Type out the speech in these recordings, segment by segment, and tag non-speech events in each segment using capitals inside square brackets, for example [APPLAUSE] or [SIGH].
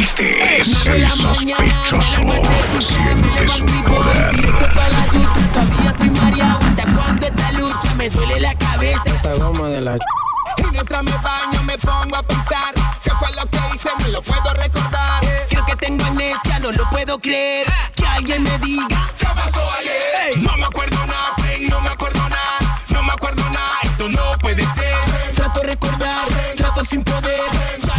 Este es el sospechoso. Siente su poder. Todavía estoy mareado. Cuando esta lucha me duele la cabeza. Esta goma de la Y mientras me baño me pongo a pensar ¿Qué fue lo que hice? No lo puedo recordar Creo que tengo amnesia, no lo puedo creer Que alguien me diga ¿Qué pasó ayer? No me acuerdo nada, ven, no me acuerdo nada No me acuerdo nada, esto no puede ser Trato de recordar, trato sin poder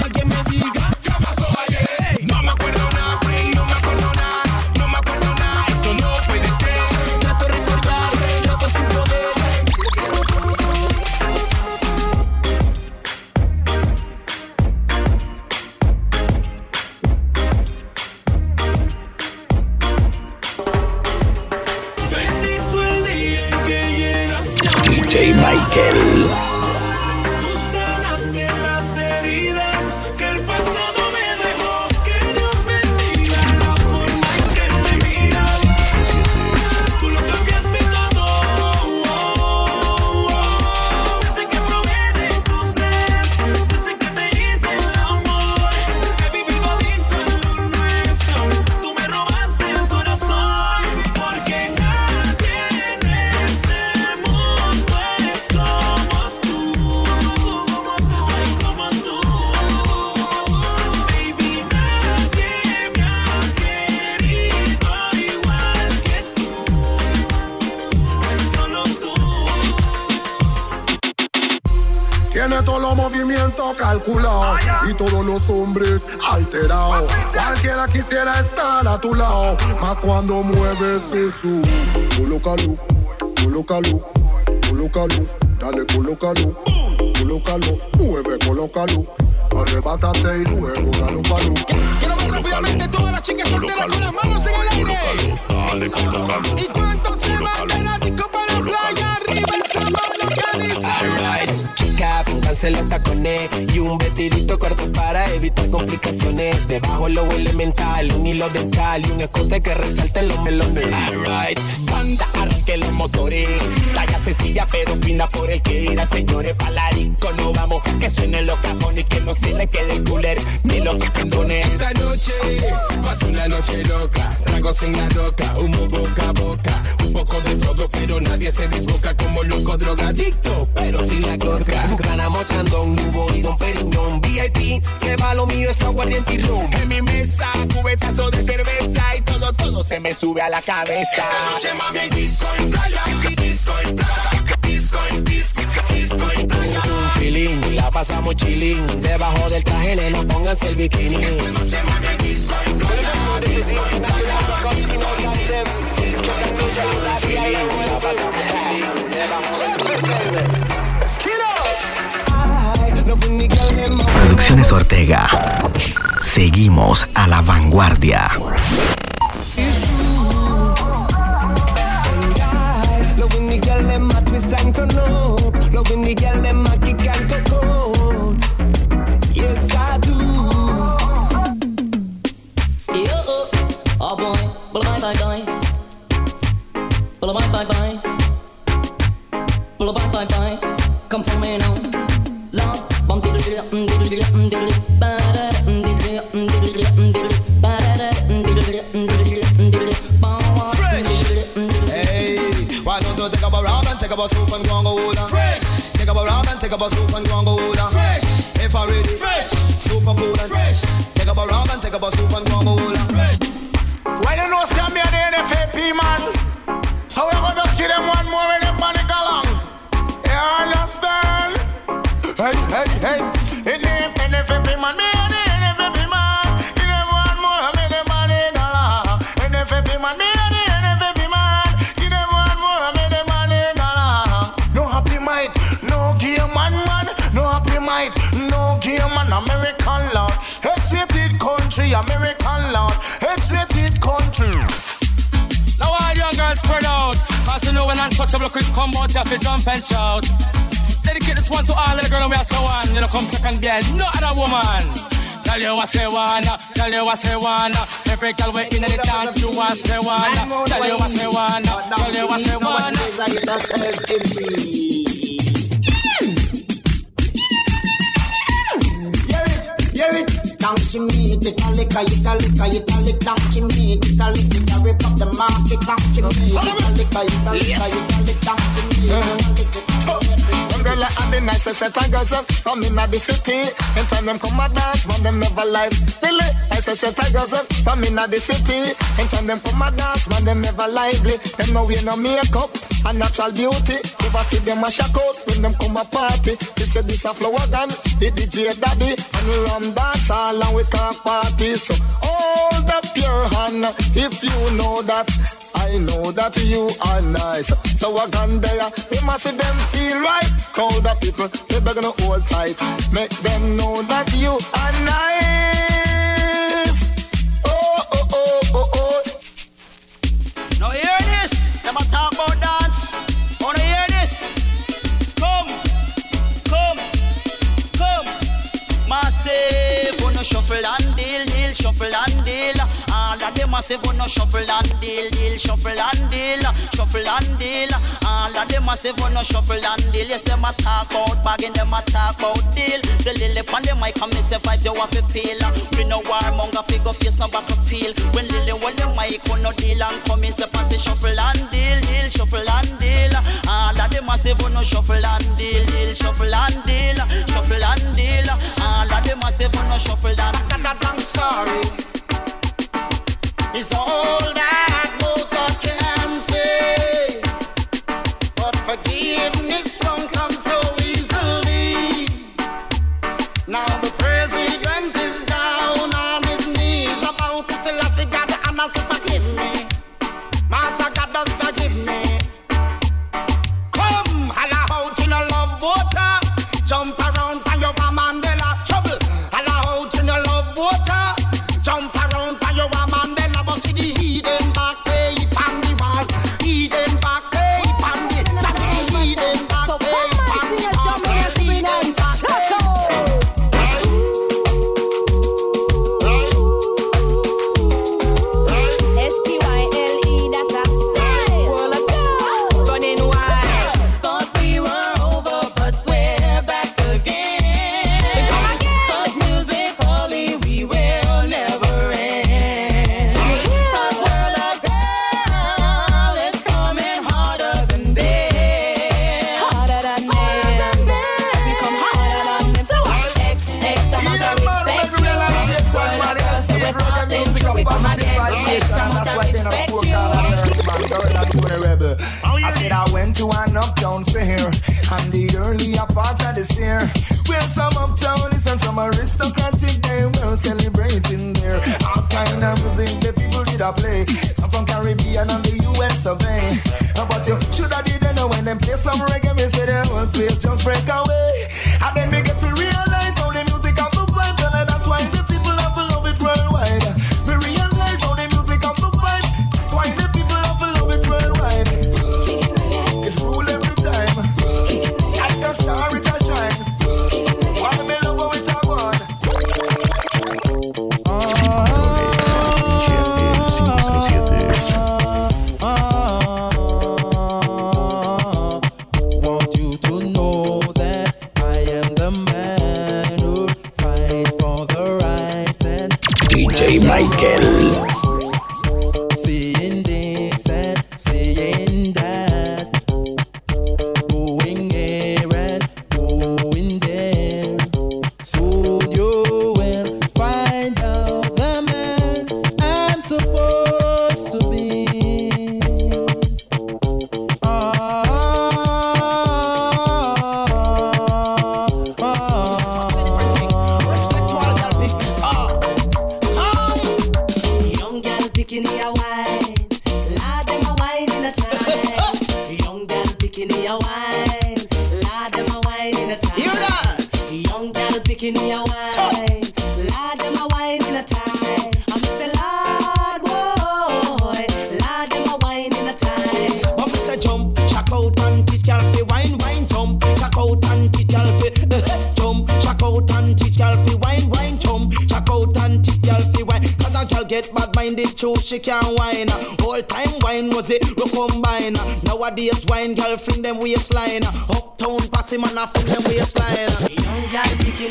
los hombres alterados. Cualquiera quisiera estar a tu lado, más cuando mueves eso. Colócalo, colócalo, colócalo, dale, colócalo, colócalo, mueve, colócalo. Arrebátate y luego dalo palo. Quiero ver rápidamente todas las chicas solteras con las manos en el aire. Dale, colócalo. ¿Y cuántos se la disco para la playa? Arriba el sábado pónganse los tacones y un vestidito corto para evitar complicaciones. Debajo lo elemental, un hilo dental y un escote que resalte los melones. Alright, banda, arranque los motores. Talla sencilla pero fina por el que irán, señores. Palarico, no vamos, que suenen los cajones que no se le quede el cooler ni los pendones. Esta noche pasa una noche loca, tragos en la roca, humo boca a boca, poco de todo, pero nadie se desboca como loco drogadicto, pero sin la coca. Ganamos chandón, nubo y don Periñón VIP, que va lo mío es aguardiente y rum. En mi mesa, cubetazo de cerveza y todo, todo Se me sube a la cabeza. Esta noche mami disco en playa, disco en playa, disco en disco, disco en playa. Un feeling, la pasamos chilling. Debajo del traje, nena, pónganse el bikini. Esta noche mami disco en playa, disco en playa, Producciones Ortega. Seguimos a la vanguardia. Up a soup and go and go hold. Fresh. If I ready. Fresh. Super cool and fresh. Take up a rum and take up a soup and go and go hold untouchable Chris come out You have to jump and shout Dedicate this one to all of the girls we are so on You know come second behind no other woman Tell you what say wanna Tell you what say wanna Every girl we in the dance You want say wanna Tell you what say wanna Tell you what say wanna down chimney, take a lick, take a rip up the market down chimney, take a lick, a lick, lick. Umbrella and the nicest set of girls up come in the city. And time them come a dance, man them never live. Really, nicest set of girls up come in the city. And time them come a dance, man them never lively. Them no wear no makeup and natural beauty. Never see them a shock out when them come a party. They say this a flower gun, the DJ daddy, and we ram dance all and we talk party. So hold up your hand if you know that. I know that you are nice. Flower gun there, we must see them feel right. Crowd of people, they begging to hold tight. Make them know that you are nice. Oh, oh, oh, oh, oh. Now hear this. Them a talk about dance. Wanna hear this? Come, come, come. Massive, wanna shuffle and deal, deal, shuffle and deal. All of them massive, wanna shuffle and deal, deal, shuffle and deal, shuffle and deal. All of them massive, wanna shuffle and deal. Yes, them a talk about bagging, them a talk about deal. The lily on the mic, and say vibes you have to feel. We no warmonger, figure face, no back feel. When lily hold the mic, we no deal and come in, say pass shuffle and deal, deal, shuffle and deal. All of them massive, wanna shuffle and deal, deal, shuffle and deal, shuffle and deal. All of them massive, wanna shuffle and I'm sorry. It's all that Mozart can say. This. Where some uptownies and some aristocratic they were celebrating there. All kind of music the people did a play. Some from Caribbean and the US of A. But you should have did know when them play some reggae, me say the whole place she can't wine. All time wine was it, we combine. Nowadays wine girl fling them waistline. Uptown pass him and a fling them waistline. Young girl picking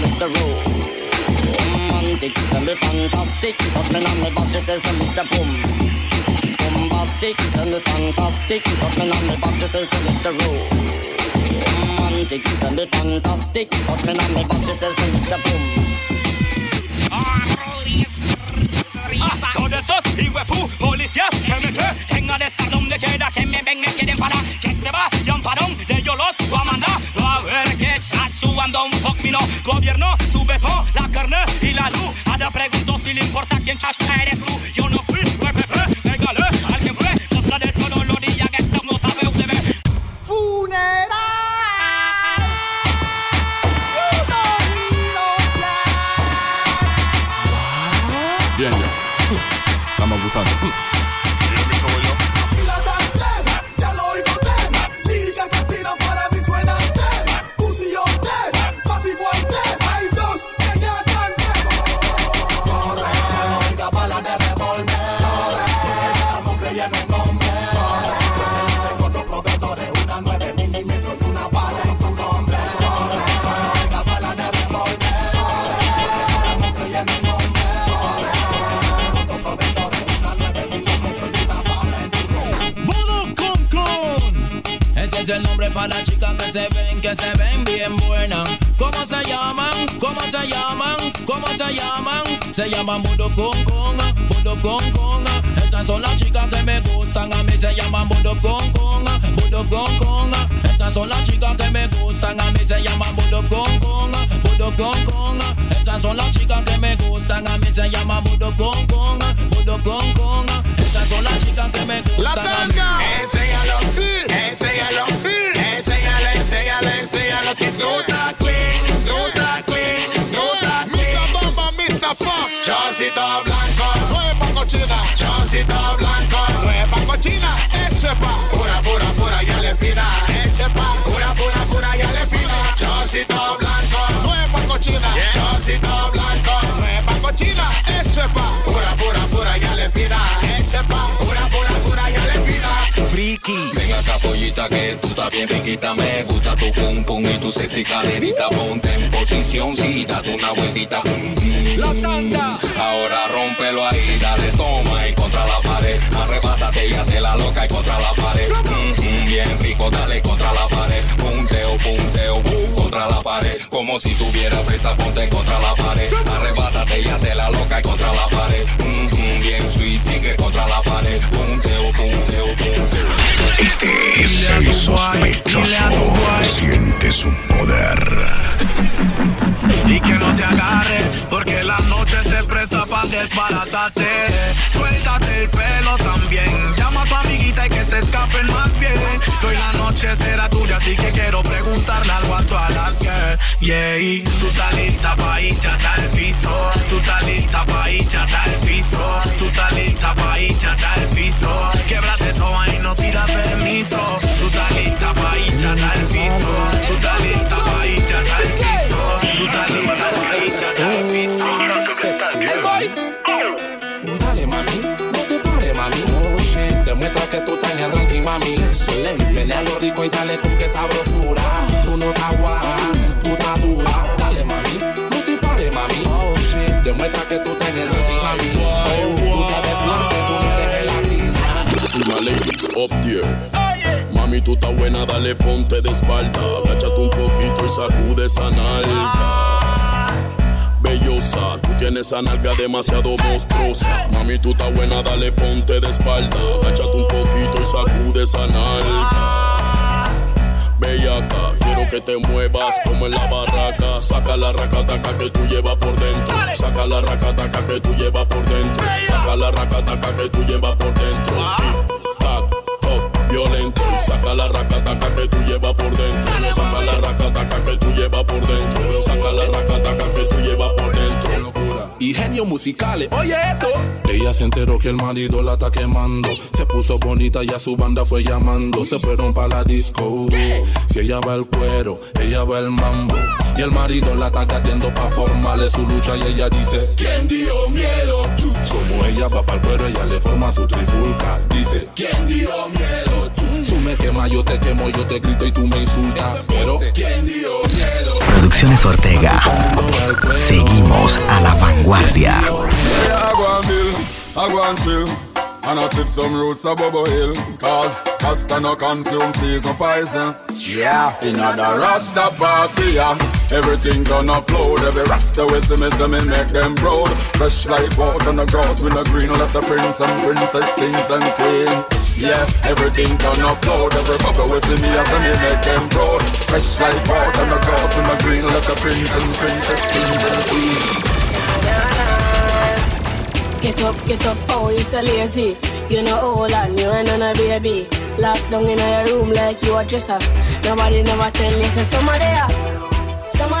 box, she says, Mr. Romantic, tell me fantastic. Husband on the box, she says, Mr. Boom. Bombastic, tell me fantastic. Husband on the box, she says, Mr. Romantic, tell me fantastic. Husband on the box, she says, Mr. Boom. Saco de esos hijuepu, policías que me que tengan esta donde quiera que subando un fuck mi no gobierno sube por la carne y la luz. Ahora pregunto si le importa quién chasca eres tú. Yo no fui, pégale alguien fue, cosa de todos los días que esto no sabe usted ve Bien, ya. Estamos abusando. Que se ven, que se ven bien buenas. ¿Cómo se llaman? ¿Cómo se llaman? ¿Cómo se llaman? Se llaman Modo con con, Modo con con. Esas son las chicas que me gustan, a mí se llaman Modo con con, Modo con con. Esas son las chicas que me gustan, a mí se llaman Modo con con, Modo con con. Esas son las chicas que me gustan, a mí se llaman Modo con con, Modo con con. Esas son las chicas que me gustan. La tanga. Enséñalo, enséñalo, tú estás clean, estás clean, estás clean. Mr. Bomba, Mr. Fox. Chorcito blanco, nueva cochina. Chorcito blanco, nueva cochina. Ese pa, pura, pura, pura, ya le fina. Ese pa, pura, pura, pura, ya le fina. Chorcito blanco, nueva cochina. Chorcito blanco, nueva cochina. Ese pa, pura, pura, pura, ya le fina. Ese pa, pura, pura, pura, ya le fina. Friki. Ven acá, pollita, que tú estás bien riquita. Me gusta tu pum pum y tu sexy caderita. Ponte en posición, sí, date una vueltita. La tanda. Ahora rómpelo ahí, dale toma y contra la pared. Arrebátate y hazte la loca y contra la pared. Mm, mm, bien rico, dale contra la pared. Punteo, punteo, uh, contra la pared. Como si tuviera presa, ponte contra la pared. Arrebátate y hazte la loca y contra la pared. Mm, mm, bien sweet, sigue contra la pared. Punteo, punteo, punteo. Este es el sospechoso. Siente su poder. Y que no te agarre, porque la noche se presta para desbaratarte. Suéltate el pelo también. Llama a tu amiguita y que se escapen más bien. Hoy la noche será tuya, así que quiero preguntarle algo a todas las que. Yeah, tú estás lista pa' irte hasta el piso. Tú estás lista pa' irte hasta el piso. Tú estás lista pa' irte hasta el piso. Toda y no pida permiso. Tú estás lista pa' irte hasta el piso. Tú estás lista pa' irte hasta el piso. Tú estás lista pa' irte hasta el piso. El boy. Dale, mami, no te pares, mami. Oh, shit. Demuestra que tú estás en el ranking, mami. Menea lo rico y dale con que sabrosura. Tú no estás guapa, Mami, tú estás buena, dale ponte de espalda. Agáchate un poquito y sacude esa nalga. Bellosa, tú tienes esa nalga demasiado monstruosa. Mami, tú estás buena, dale ponte de espalda. Agáchate un poquito y sacude esa nalga. Bellaca, quiero que te muevas como en la barraca. Saca la racataca que tú llevas por dentro. Saca la racataca que tú llevas por dentro. Saca la racataca que tú llevas por dentro. Violento. Y saca la racataca que tú llevas por dentro. Saca la racataca que tú llevas por dentro. Saca la racataca que tú llevas por dentro. Y genio premios musicales. Oye esto. Ella se enteró que el marido la está quemando. Se puso bonita y a su banda fue llamando. Se fueron para la disco. Si ella va el cuero, ella va el mambo. Y el marido la está gateando pa' formarle su lucha. Y ella dice: ¿Quién dio miedo? Como ella va para el cuero, ella le forma su trifulca. Dice: ¿Quién dio miedo? Tú me quemas, yo te quemo, yo te grito y tú me insultas. Pero ¿quién dio miedo? Producciones Ortega. Seguimos a la vanguardia. And I sip some roots of Bubble Hill. Cause Rasta no consume season poison. Yeah, in the Rasta party, yeah. Everything done upload. Every Rasta we see me, see me make them proud. Fresh like water on the grass with a green lot of prince and princess, kings and queens. Yeah, everything done upload. Every bubble we see me, I see me make them proud. Fresh like water on the grass with my green lot of prince and princess, kings and queens. Get up, get up, oh, you so lazy. You know all and you ain't on a baby. Locked down in your room like you a dresser. Nobody never tell you, so some there. Some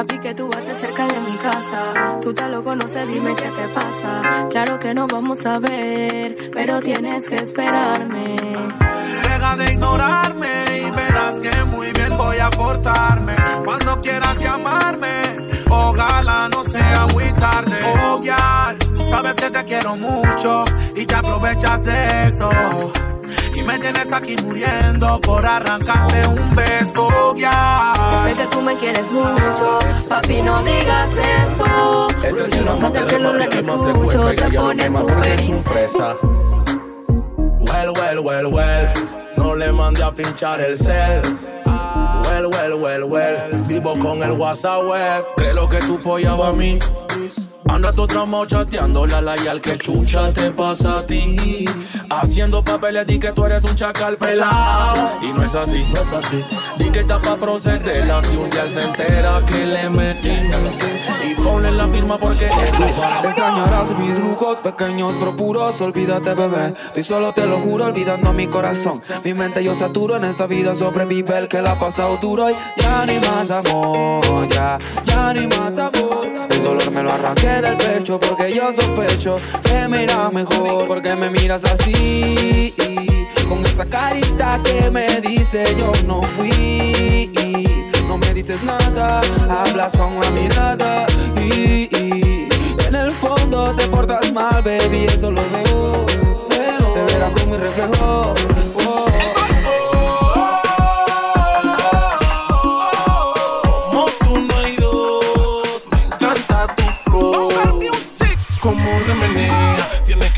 Papi, que tú haces cerca de mi casa. Tú te lo conoces, dime qué te pasa. Claro que no vamos a ver, pero tienes que esperarme. Deja de ignorarme y verás que muy bien voy a portarme. Cuando quieras llamarme, ojalá no sea muy tarde. Oh, ya, tú sabes que te quiero mucho y te aprovechas de eso. Y me tienes aquí muriendo por arrancarte un beso, ya. Sé que tú me quieres mucho, papi, no digas eso. Si no contestas el celular que escucho, te pones súper. Well, well, well, well. No le mande a pinchar el cel. Well, well, well, well. Vivo con el WhatsApp web. Creo que tu polla va a mí. Anda tu tramo chateando la la y al que chucha te pasa a ti. Haciendo papeles di que tú eres un chacal pelado. Y no es así, no es así. Di que está pa' proceder. La si un día él se entera que le metí. Y ponle la firma porque es tu Extrañarás mis lujos pequeños pero puros Olvídate bebé, tú solo te lo juro Olvidando mi corazón, mi mente yo saturo En esta vida sobrevive el que la ha pasado duro Y ya ni más amor, ya, ya ni más amor El dolor me lo arranqué Porque yo sospecho que me irá mejor Porque me miras así Con esa carita que me dice yo no fui No me dices nada, hablas con la mirada y, en el fondo te portas mal, baby, eso lo veo. Te verás con mi reflejo.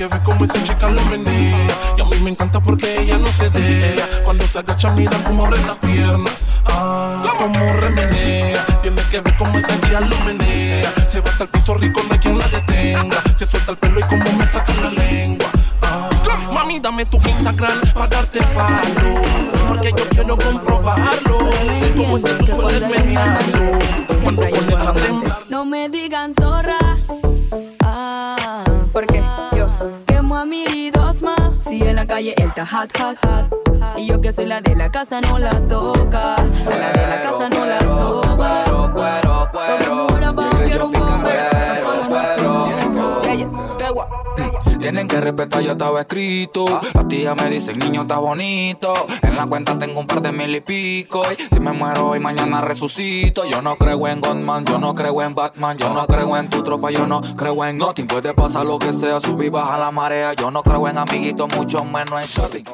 Que ver cómo esa chica lo menea. Y a mí me encanta porque ella no se deja. Cuando se agacha, mira cómo abre las piernas. Ah, como remenea, tiene que ver cómo esa guía lo menea. Se va hasta el piso rico, no hay quien la detenga. Se suelta el pelo y como me saca la lengua. Ah, mami, dame tu Instagram para darte follow. Porque yo quiero comprobarlo. Cómo es que tú sueles menearlo. Cuando pones a temblar. No me digan zorra. La calle él está hot, hot, hot. Y yo que soy la de la casa no la toca. A la de la casa no la. Cuero, cuero, Todo abajo quiero mover. Eso solo no Tienen que respetar, yo estaba escrito. Las tías me dicen, niño, estás bonito. En la cuenta tengo un par de mil y pico. Y si me muero hoy, mañana resucito. Yo no creo en Godman, yo no creo en Batman. Yo no creo en tu tropa, yo no creo en nothing. Puede pasar lo que sea, subir, baja la marea. Yo no creo en amiguitos, mucho menos en shopping.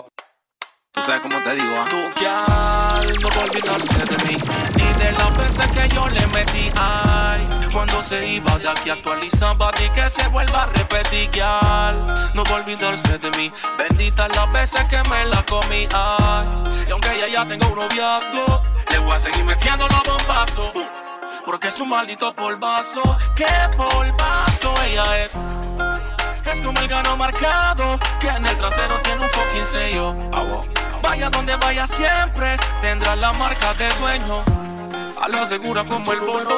Tú sabes cómo te digo, ¿ah? No va a olvidarse de mí Ni de las veces que yo le metí, ay Cuando se iba de aquí actualizaba Di que se vuelva a repetir, No olvidarse de mí Benditas las veces que me la comí, ay Y aunque ella ya tenga un noviazgo Le voy a seguir metiendo los bombazos Porque es un maldito polvazo. ¿Qué polvazo ella es? Es como el gano marcado que en el trasero tiene un fucking sello. Vaya donde vaya siempre tendrá la marca del dueño. a la segura como el bono.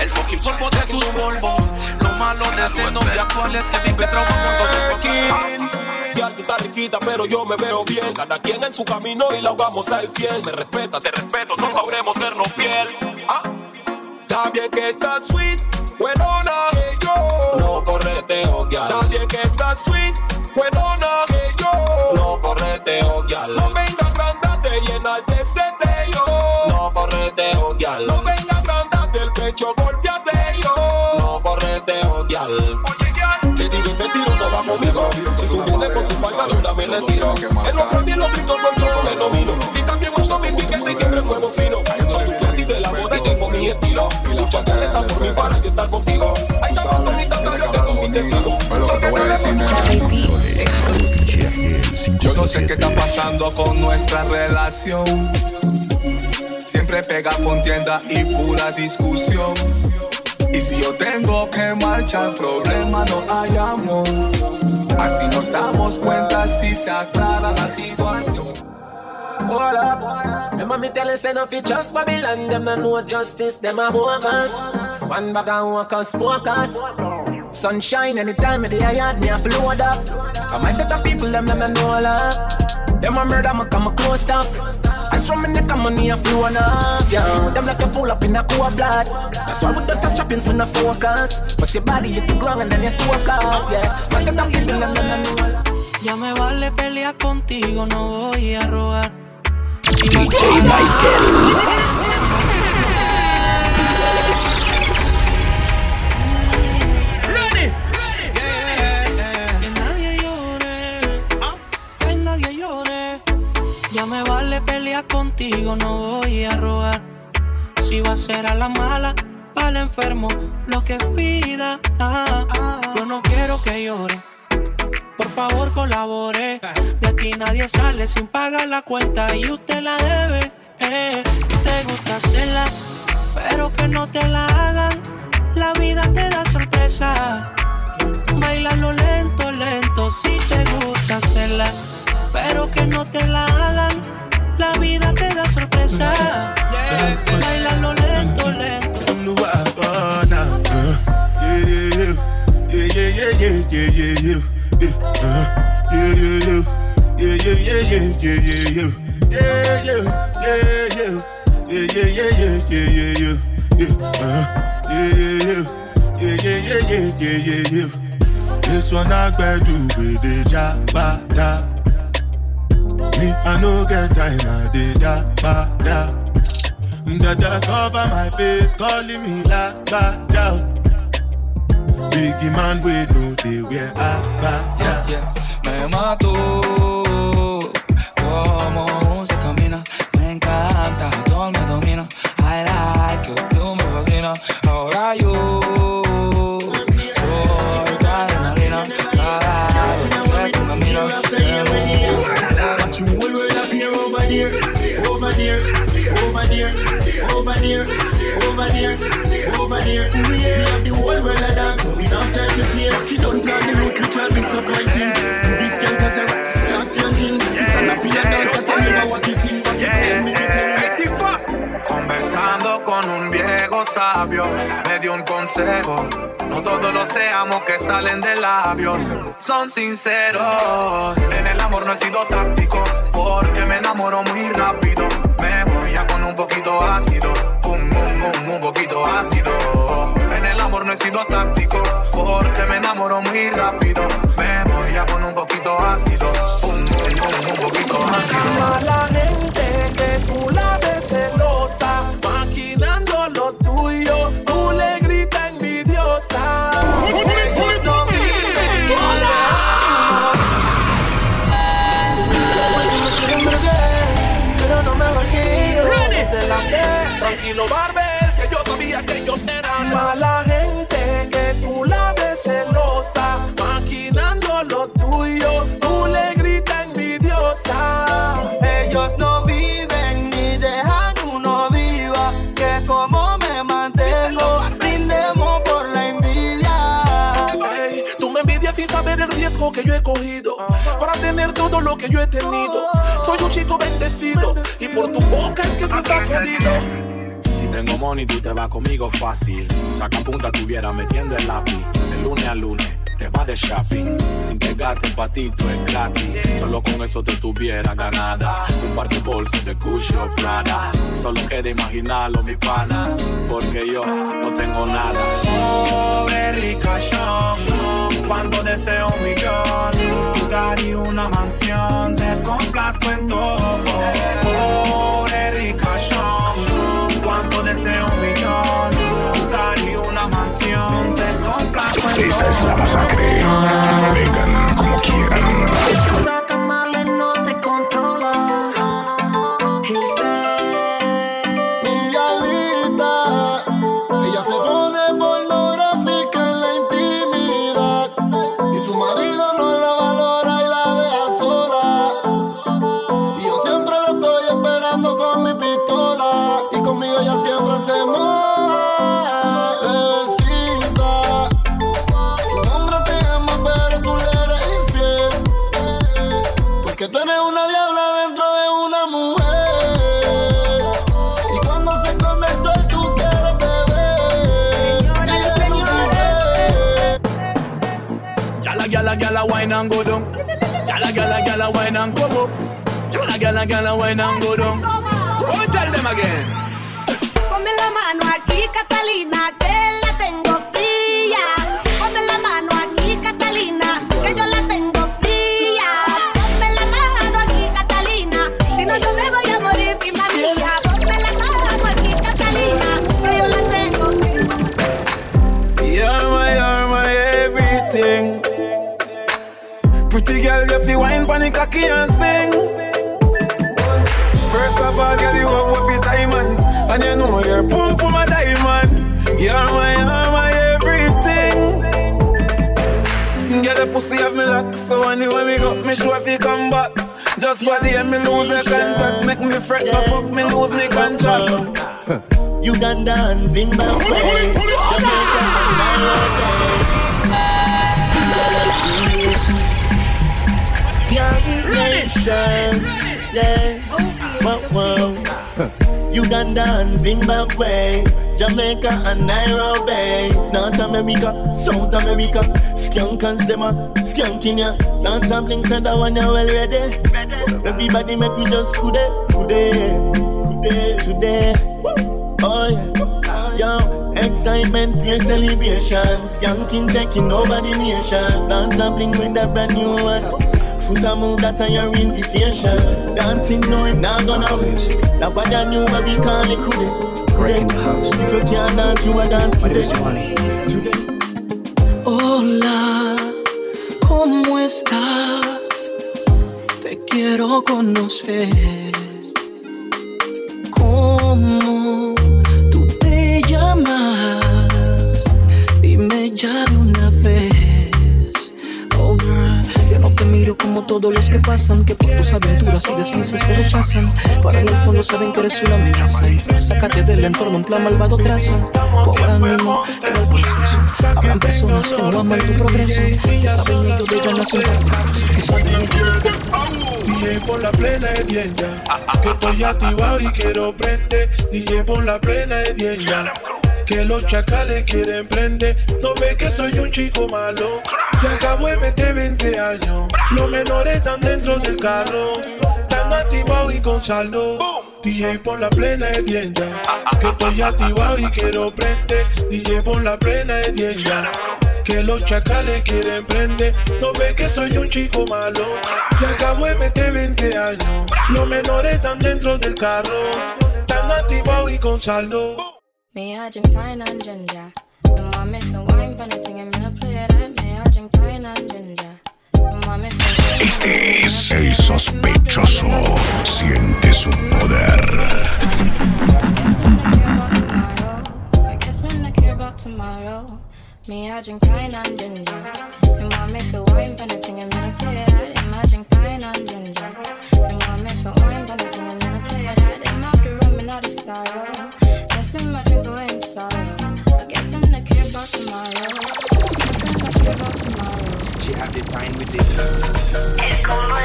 El fucking polvo de sus polvos. Lo malo de ser novia actual es que vive trauma con todo el Ya está riquita, pero yo me veo bien. Cada quien en su camino y la ahogamos al fiel. Me respeta, te respeto, no sabremos vernos fiel. Ah, está bien que estás sweet, buenona que yo. No correteo. Está bien que estás sweet, buenona que yo. No correteo, ya. No vengas a andarte y llenarte ese tello. No correteo, ya. No vengas a andarte el pecho, golpeate yo. No correteo, ya. Te digo ese tiro no va conmigo Si tú vienes con tu falsa luna me retiro En los premios los fritos no yo me domino Y también uso mi piquete y siempre juego fino tengo mi estilo Mi lucha caleta por mi para yo estar contigo Hay tantas bonitas caras que son mis testigos Pero que te voy a decir, Yo no sé qué está pasando con nuestra relación. Siempre pega contienda y pura discusión. Y si yo tengo que marchar, problema no hay amor. Así nos damos cuenta si se aclara la situación. Hola, my mommy tell us say no fi trust Babylon. Them no know justice, them a bogus. One bag of workers, focus Sunshine anytime me day I yard me a load up. Come I set of people them them no know love Them a murder me come a close stuff. I saw me neck money a flow enough Yeah, them like you full up in a cool blood. That's why with the touch trappings when I focus. But your body hit the ground and then you soak up Yeah, I set of people them them no know love Ya me vale pelear contigo, no voy a robar. DJ Michael. Que nadie llore, que nadie llore. Ya me vale pelear contigo, no voy a rogar. Si va a ser a la mala, para el enfermo, lo que pida. Ah, ah. Yo no quiero que llore. Por favor colabore. De aquí nadie sale sin pagar la cuenta y usted la debe. eh. Te gusta hacerla, pero que no te la hagan. La vida te da sorpresa. Bailalo lento, lento, si te gusta hacerla, pero que no te la hagan. La vida te da sorpresa. Bailalo lento, lento. yeah, yeah, yeah, yeah, yeah, yeah, yeah, yeah, yeah. Yeah, yeah, yeah, yeah, yeah, yeah, yeah, yeah, yeah, yeah, yeah, uh, yeah, yeah, yeah, yeah, yeah, yeah, yeah, yeah, yeah. This one I gotta do the job, da. Me, I no get time, I did da, ba, da. Cover my face, calling me la, ba, da. Biggie man, we know they wear ah, a ah, ba Yeah, yeah. Me mató como se camina. Me encanta, todo me domina. I like you, tú me fascinas. Ahora yo soy tu adrenalina. Cada vez que tú me miras, Watch me whole world appear over there, over there, over there, over there, over there, Conversando con un viejo sabio, me dio un consejo. No todos los te amo que salen de labios son sinceros. En el amor no he sido táctico, porque me enamoro muy rápido. Me voy a con un poquito ácido, un, un, un, un poquito ácido. Amor no he sido táctico, porque me enamoro muy rápido. Me voy a con un poquito ácido, un, un, un, un poquito ácido. A la gente que tú la ves celosa, maquinando lo tuyo, tú le gritas envidiosa. Tranquilo, Barbel, que yo sabía que ellos eran mala que yo he cogido para tener todo lo que yo he tenido. Soy un chico bendecido y por tu boca es que tú estás jodido. Si tengo money, tú te vas conmigo fácil. Saca punta, tuviera metiendo el lápiz. De lunes a lunes te vas de shopping. Sin pegarte un patito es gratis. Solo con eso te tuviera ganada. Un par de bolsos de Gucci o Prada. Solo queda imaginarlo, mi pana. Porque yo no tengo nada. Pobre ricachón. Cuando deseo un millón. Lugar y una mansión. Te complazco en todo. Pobre ricachón. Cuando deseo un millón. Lugar y una mansión. Te complazco en todo. Esta es la masacre. Vengan gyal a wine and come up. Gyal a gyal a gyal a wine and go down. Oh, tell them again. Cocky and sing. First of all, girl, you have what be diamond, and you know your pum pum a diamond. You're my, you're my everything. Get the pussy have me lock, so anyway me go, me sure if you come back. Just for the end, me lose the contact, make me fret, my fuck me lose me contract. [LAUGHS] Uganda and Zimbabwe. Nation, yeah. Whoa, whoa. [LAUGHS] Uganda and Zimbabwe, Jamaica and Nairobi, North America, South America, skunkers them a skanking ya. Dance and bling said that one well ready. Everybody make we just today, today, today, today. Oh yeah, yo, excitement, pure celebration, skanking taking over the nation. Dance and bling with that brand new one. Foot a move that on your invitation. Dancing no it not gonna music. That what I knew what we call it could Breaking the house. If you can't dance, you a dance My name today. is Johnny. Hola, ¿cómo estás? Te quiero conocer. Como todos los que pasan, que por tus aventuras y deslices te rechazan. Para en el fondo saben que eres una amenaza y sacarte del entorno un plan malvado trazan. Cobra ánimo en el proceso. Habrán personas que no aman tu progreso, que saben ellos de ganas impartidas, que saben ellos de DJ por la plena de bien ya. Que estoy activado y quiero prender. DJ por la plena de bien ya. Que los chacales quieren prender. No ve que soy un chico malo. Y acabo de meter 20 años. Los menores están dentro del carro. Están activados y con saldo. DJ por la plena de bien ya. Que estoy activado y quiero prender. DJ por la plena de bien ya. Que los chacales quieren prender. No ve que soy un chico malo. Y acabo de meter 20 años. Los menores están dentro del carro. Están activados y con saldo. Me I drink fine and ginger. And mommy for wine for nothing, I'm gonna play that. Me I drink fine and ginger. And mommy for Este es el sospechoso. Siente su poder. I guess me not care about tomorrow. Me I drink fine and ginger. And mommy for wine for nothing, I'm gonna play that. And I drink fine and ginger. And mommy for wine for nothing, I'm gonna play that. And out the room and out the sorrow. Guess I'm not drink away in sorrow. I guess I'm not care about tomorrow. Guess I'm not care about tomorrow. She have the time with it.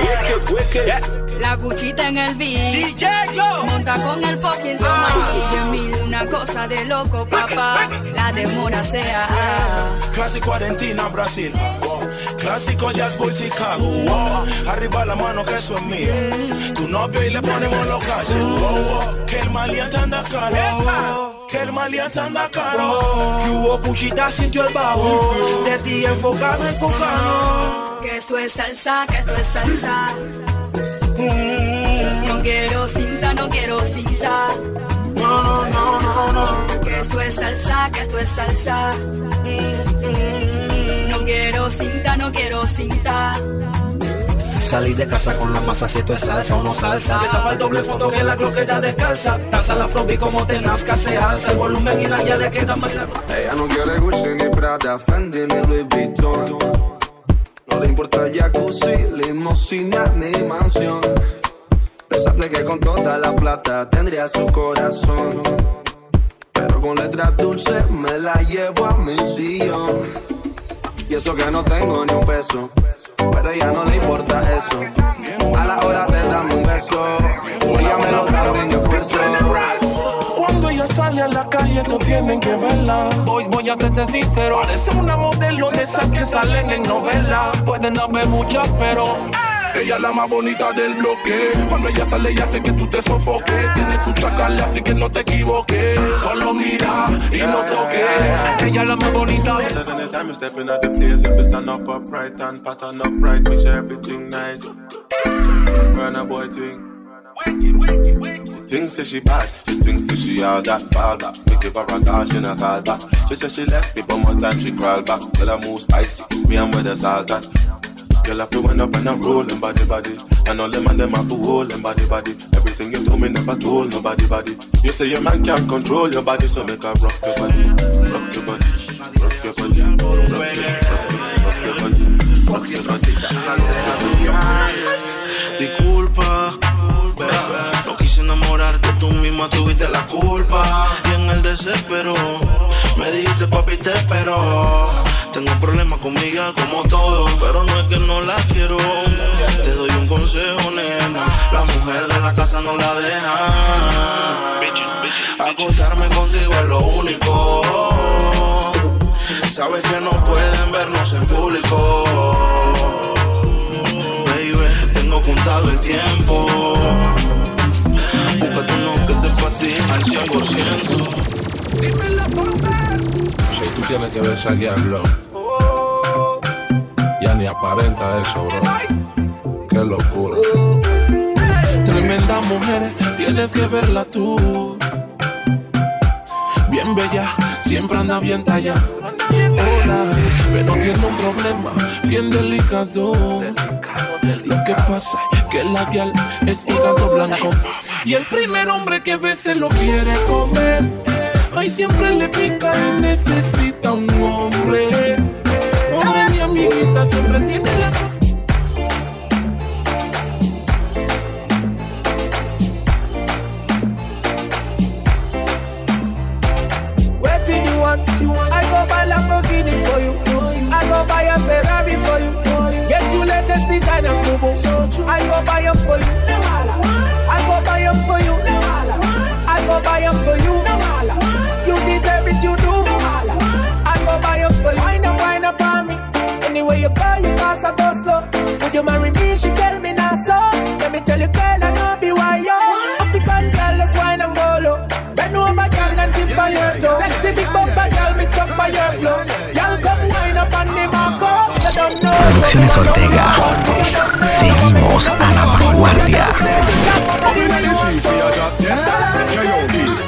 Wicked, wicked. La cuchita en el beat. Monta con el fucking somaní. Diez mil una cosa de loco, papá. La demora sea. Clásico Argentina, Brasil. Clásico Jazz por Chicago. Arriba la mano que eso es mío. Tu novio y le ponemos los cash. Que el maleante anda caro. Que el maleante anda caro. Que hubo cuchita sintió el bajo. De ti enfocado en cocano. Que esto es salsa, que esto es salsa. No quiero cinta, no quiero cinta. No, no, no, no, no. Que esto es salsa, que esto es salsa. No Salí de casa con la masa, si esto es salsa o no salsa. Destapa el doble fondo que la cloqueta descalza. Danza la floppy como te nazca, se alza el volumen y la ya le queda bailando. Ella no quiere Gucci ni Prada, Fendi ni Louis Vuitton. No le importa el jacuzzi, limosina ni mansión. Pensaste que con toda la plata tendría su corazón. Pero con letras dulces me la llevo a mi sillón. Y eso que no tengo ni un peso. Pero ya no le importa eso. A la hora de darme un beso, ella me lo da sin esfuerzo. Cuando ella sale a la calle, no tienen que verla. Boys, voy a serte sincero. Parece una modelo de esas que salen en novela. Pueden haber muchas, pero. Ella es la más bonita del bloque. Cuando ella sale, ella hace que tú te sofoques. Tiene su chacal, así que no te equivoques. Solo mira y no toques. Ella es la más bonita. Anytime you step in at the place, if you stand up upright and pattern upright, make sure everything nice. Run a boy thing. She thinks that she bad, she thinks that she all that fall back. Me give her a call, she not call back. She said she left me, but one time she crawl back. Tell her move spicy, me and where the salt at. Girl, have to wind up and I'm rolling body body. And all them and them to hold them body body. Everything you told me never told nobody body. You say your man can't control your body, so make her rock your body, rock your body, rock your body, rock your body, rock your body, rock your body. Disculpa, bebé, no quise enamorarte, tú misma tuviste la culpa. Y en el desespero, me dijiste papi te espero. Tengo problemas conmigo como todo, pero no es que no la quiero. Te doy un consejo, nena, la mujer de la casa no la deja. Acostarme contigo es lo único. Sabes que no pueden vernos en público. Baby, tengo contado el tiempo. Búscate uno que te fascine al 100%. Si tú tienes que ver saquearlo, ni aparenta eso, bro. Qué locura. Tremenda mujer, tienes que verla tú. Bien bella, siempre anda bien tallada. Hola, pero tiene un problema bien delicado. Lo que pasa es que la gal es hígado blanco. Y el primer hombre que ve se lo quiere comer. Ay, siempre le pica y necesita un hombre. Amiguita, siempre tiene la What do you want? I go buy Lamborghini for you. I go buy a Ferrari for you. Get you latest designers, boo. I go buy them for you. I go buy them for you. I go buy them for you. You deserve it, you do. I go buy them for you. Wind up, wind up on me. Anyway you go, you pass go slow. Would you marry me? She tell me now so. Let me tell you, girl, I know be why yo. African girl, let's wine and go low. Bend over, girl, and tip on your toe. Sexy big bumper, girl, me stuck by your flow. Girl, come wine up on the marco. You don't know. Producciones Ortega. Seguimos a la vanguardia.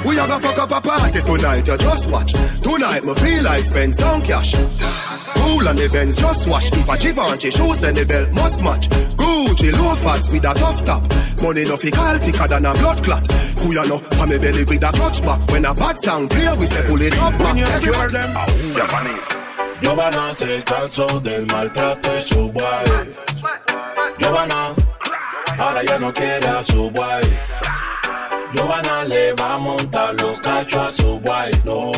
We a go fuck up a party tonight, you just watch. Tonight me feel like spend some cash. Cool on the Benz, just watch. If a Givenchy shoes, then the belt must match. Gucci loafers with a tough top. Money no fi call thicker than a blood clot. Who you know? On me belly with a clutch back. When a bad sound clear, we say pull it up back. Everybody. Giovanna se cansó del maltrato de su guay. Giovanna, ahora ya no quiere a su guay. Giovanna le va a montar los cachos a su guay. No,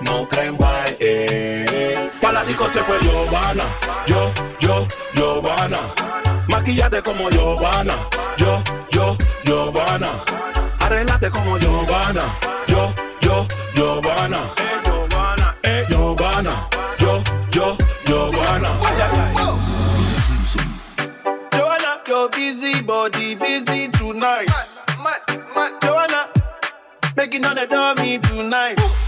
no creen guay. Eh. La disco se fue Giovanna. Yo, yo, Giovanna. Maquillate como Giovanna. Yo, yo, Giovanna. Arreglate como Giovanna. Yo, yo, yo, Giovanna. Eh, Giovanna. Yo, yo, Giovanna. Joanna, your busy body busy tonight. Joanna, making on the dummy tonight. Joanna,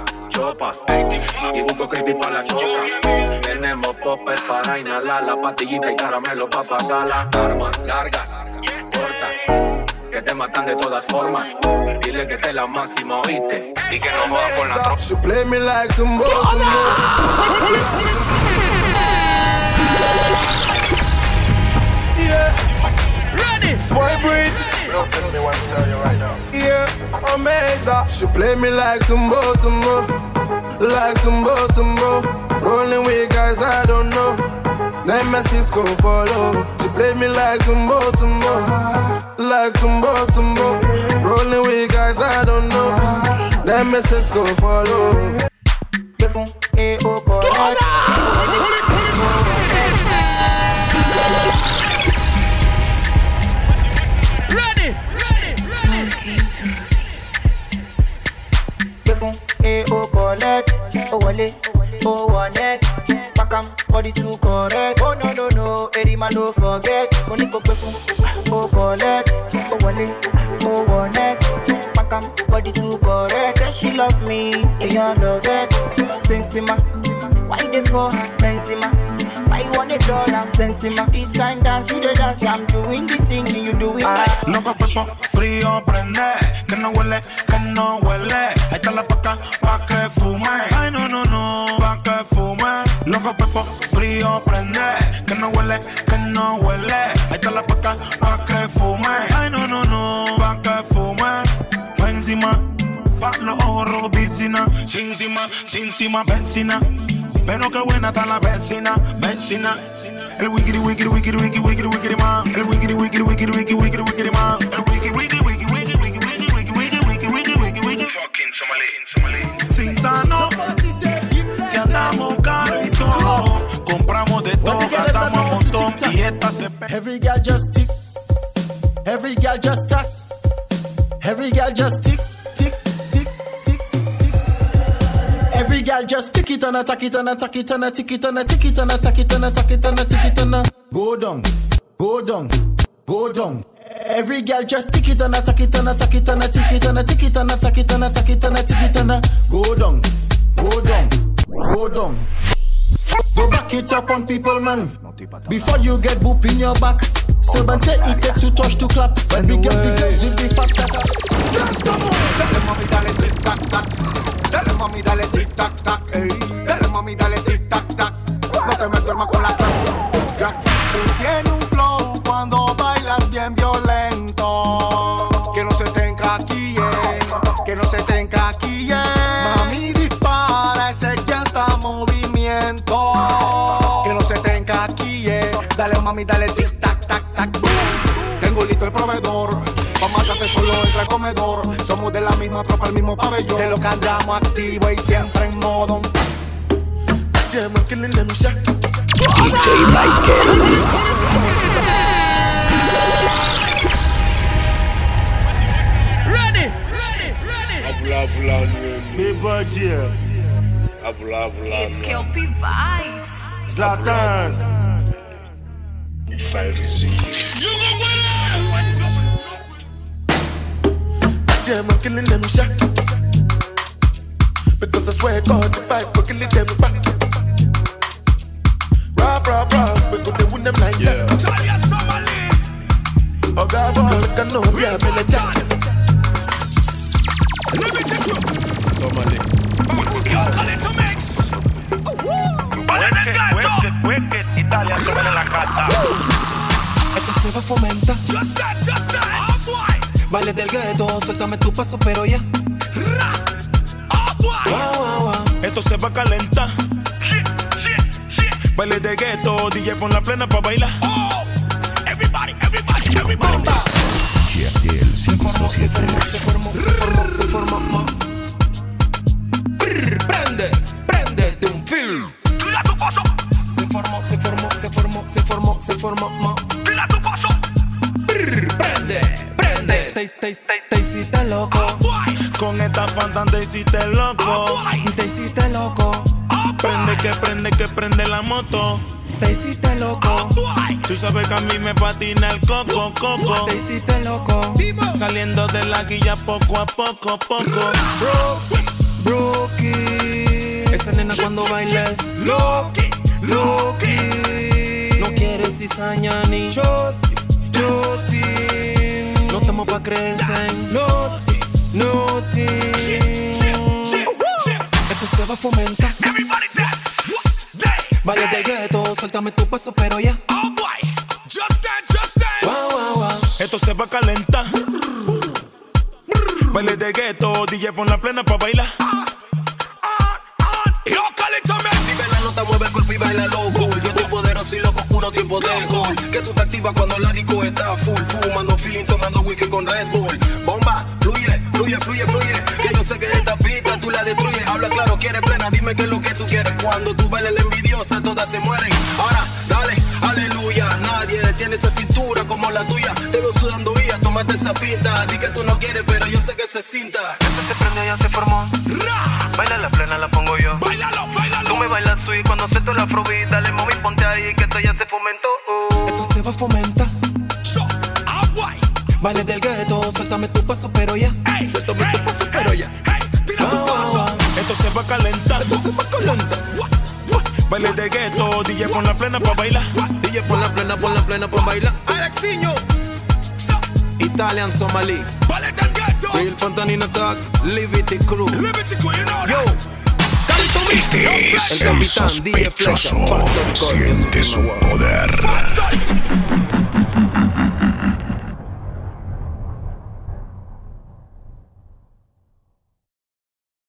chopas. Y busco creepy para la choca. Tenemos popper para inhalar la pastillita y caramelo para pasarla. Armas largas, cortas, que te matan de todas formas. Dile que te la máxima, oíste. Y que no va con la tropa. She play me like some more, Yeah. Ready. Spoil Tell me what to tell you right now. Yeah, amazing. She play me like some Baltimore, like some Baltimore. Rolling with guys I don't know. Name my Cisco follow. She play me like some Baltimore, like some Baltimore. Rolling with guys I don't know. Name my Cisco follow. Eh, oh, oh, collect. Oh, wale, oh, one neck. Back am, body too correct. Oh, no, no, no, Eddie man, don't forget. Money go pefun, oh, collect. Oh, wale, oh, one neck. Back am, body too correct. Say she love me, and you love it. Sensima, why they for? Benzema. Why you want a dollar? Sensima. This kind dance, you the dance. I'm doing the singing, you doing that. Loco fefo, frío prende, que no huele, que no huele. Ahí está la paca, pa' que fume. Ay, no, no, no, pa' que fume. Loco fefo, frío prende, que no huele, que no huele. Ahí está la paca, pa' que fume. Ay, no, no, no, pa' que fume. Pa' encima, pa' los ojos rojos, piscina. Sin encima, sin encima, benzina. Pero qué buena está la vecina, vecina. El wiggity wiggity wiggity wiggity wiggity wiggity man. El wiggity wiggity wiggity wiggity wiggity wiggity man. El wiggity wiggity wiggity wiggity wiggity wiggity wiggity wiggity wiggity wiggity wiggity Fucking Somali, Somali. Sintano, si andamos caro y todo, compramos de todo, gastamos un montón y esta se Every girl just tick. Every girl just tack. Every girl just tick, tick, tick, Every girl just tick it and attack it and attack it and a tick it and a tick it and attack it and attack it and a tick it and go down, go down, go down. Every girl just tick it and attack it and attack it and a tick it and a tick it and attack it and attack it and a tick it and go down, go down, go down. Go back it up on people, man. Before you get boop in your back. Seven say it takes two touch to clap. When we get bigger, we'll be faster. Dale mami, dale tic tac tac. Dale mami, dale tic tac tac. Dale mami, dale tic tac tac. No te me duermas con la crack. Tú tienes un flow cuando bailas bien violento. Que no se te encaquille, que no se te encaquille. Mami dispara ese ya está movimiento. Que no se te encaquille. Dale mami, dale tic tac tac tac. Tengo listo el proveedor. Pa' matarte solo entra al comedor. Somos de la misma para el mismo pabellón. Te lo callamos activo y siempre en modo. DJ Michael. Abula, abula, Big dear. Abula, It's Kelpie Vibes. Zlatan. If I receive que le le mi shot. Because I swear God, the fight will kill it them back. Rob, rob, rob, we go to win them like that. Italia, Somali. Oh God, boy, look at no, we have been a jack. Let me take you. Somali. Wicked, wicked, Italia, sobre la casa. Esto se va a fomentar. Vale del gueto, suéltame tu paso, pero ya. Esto se va a calentar. Baile de gueto, DJ pon la plena pa' bailar. Oh, everybody, everybody, everybody. Se formó, se formó, se formó, se formó, ma. Brr, Prende, prende de un film. Tira tu paso. Se formó, se formó, se formó, se formó, se formó, ma. Tira tu paso. Brr, Prende, prende. Te, te, te, te hiciste loco. Con esta fanta te hiciste loco. Te hiciste loco. Prende que prende que prende la moto. Te hiciste loco. Tú sabes que a mí me patina el coco, coco. Te hiciste loco. Saliendo de la guilla poco a poco, poco. Brookie. Esa nena cuando baila es Loki, Loki. No quiere cizaña ni shot, shoti. Estamos pa' creerse en Noti, Noti. Esto se va a fomentar. Vaya de gueto, suéltame tu paso, pero ya. Just dance, just dance. Wow, wow, wow. Esto se va a calentar. Baile de gueto, DJ pon la plena pa' bailar. Yo, calentame. Si la nota mueve el cuerpo y baila loco. Yo estoy poderoso y loco, puro tiempo de gol. Que tú te activas cuando la disco está full. Fumando feeling, whisky con Red Bull. Bomba, fluye, fluye, fluye, fluye. Que yo sé que esta pista tú la destruyes. Habla claro, quieres plena, dime qué es lo que tú quieres. Cuando tú bailas la envidiosa, todas se mueren. Ahora, dale, aleluya. Nadie tiene esa cintura como la tuya. Te veo sudando y tómate esa pinta. Di que tú no quieres, pero yo sé que eso es cinta. Esto se prende, ya se formó. Baila la plena, la pongo yo. Bailalo, bailalo. Tú me bailas sweet cuando suelto la afrobeat. Dale, mami, ponte ahí que esto ya se fomentó. Esto se va a fomentar. Baile del gueto, suéltame tu paso, pero ya. Hey, Suéltame hey, tu paso, pero ya. hey, tira tu Wow, paso. wow. Esto se va a calentar. Esto se va a calentar. Baile de gueto, DJ pon la plena pa' bailar. DJ pon la plena, pon la plena, pon bailar. Alexiño. Italian Somali. Baile del gueto. Real Fontanino Attack. Liberty Crew. Liberty Crew, you know Yo. Este es El el capitán sospechoso. Siente su poder.